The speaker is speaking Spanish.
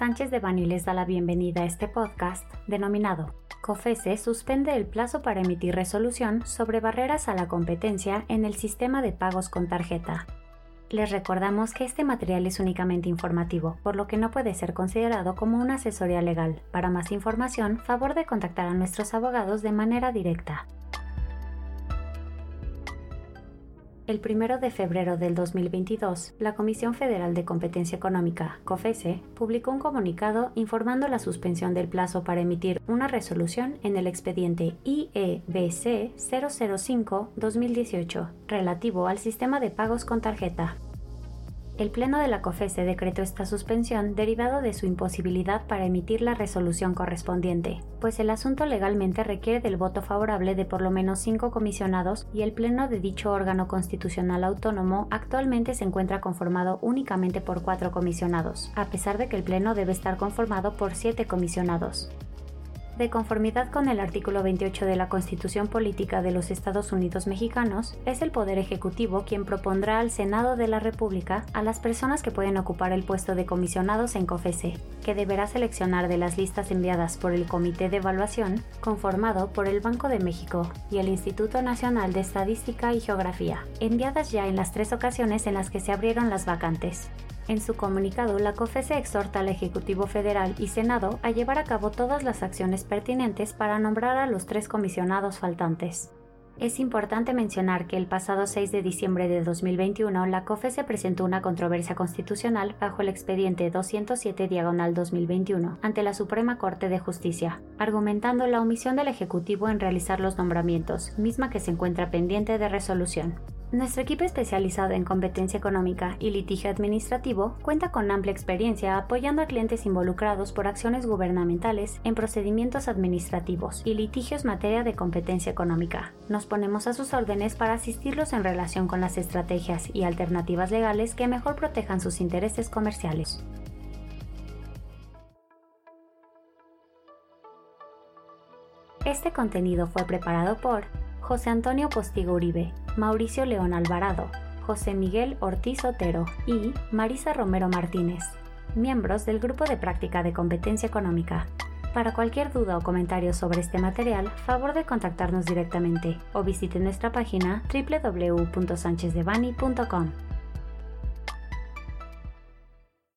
Sánchez de Bani les da la bienvenida a este podcast denominado COFESE suspende el plazo para emitir resolución sobre barreras a la competencia en el sistema de pagos con tarjeta. Les recordamos que este material es únicamente informativo, por lo que no puede ser considerado como una asesoría legal. Para más información, favor de contactar a nuestros abogados de manera directa. El 1 de febrero del 2022, la Comisión Federal de Competencia Económica, COFESE, publicó un comunicado informando la suspensión del plazo para emitir una resolución en el expediente IEBC 005-2018 relativo al sistema de pagos con tarjeta el Pleno de la COFESE decretó esta suspensión derivado de su imposibilidad para emitir la resolución correspondiente, pues el asunto legalmente requiere del voto favorable de por lo menos cinco comisionados y el Pleno de dicho órgano constitucional autónomo actualmente se encuentra conformado únicamente por cuatro comisionados, a pesar de que el Pleno debe estar conformado por siete comisionados de conformidad con el artículo 28 de la Constitución Política de los Estados Unidos Mexicanos, es el Poder Ejecutivo quien propondrá al Senado de la República a las personas que pueden ocupar el puesto de comisionados en COFESE, que deberá seleccionar de las listas enviadas por el Comité de Evaluación, conformado por el Banco de México y el Instituto Nacional de Estadística y Geografía, enviadas ya en las tres ocasiones en las que se abrieron las vacantes. En su comunicado, la COFESE exhorta al Ejecutivo Federal y Senado a llevar a cabo todas las acciones pertinentes para nombrar a los tres comisionados faltantes. Es importante mencionar que el pasado 6 de diciembre de 2021 la COFESE presentó una controversia constitucional bajo el expediente 207 diagonal 2021 ante la Suprema Corte de Justicia, argumentando la omisión del Ejecutivo en realizar los nombramientos, misma que se encuentra pendiente de resolución. Nuestro equipo especializado en competencia económica y litigio administrativo cuenta con amplia experiencia apoyando a clientes involucrados por acciones gubernamentales en procedimientos administrativos y litigios materia de competencia económica. Nos ponemos a sus órdenes para asistirlos en relación con las estrategias y alternativas legales que mejor protejan sus intereses comerciales. Este contenido fue preparado por José Antonio Postigo Uribe, Mauricio León Alvarado, José Miguel Ortiz Otero y Marisa Romero Martínez, miembros del Grupo de Práctica de Competencia Económica. Para cualquier duda o comentario sobre este material, favor de contactarnos directamente o visite nuestra página www.sanchezdevani.com.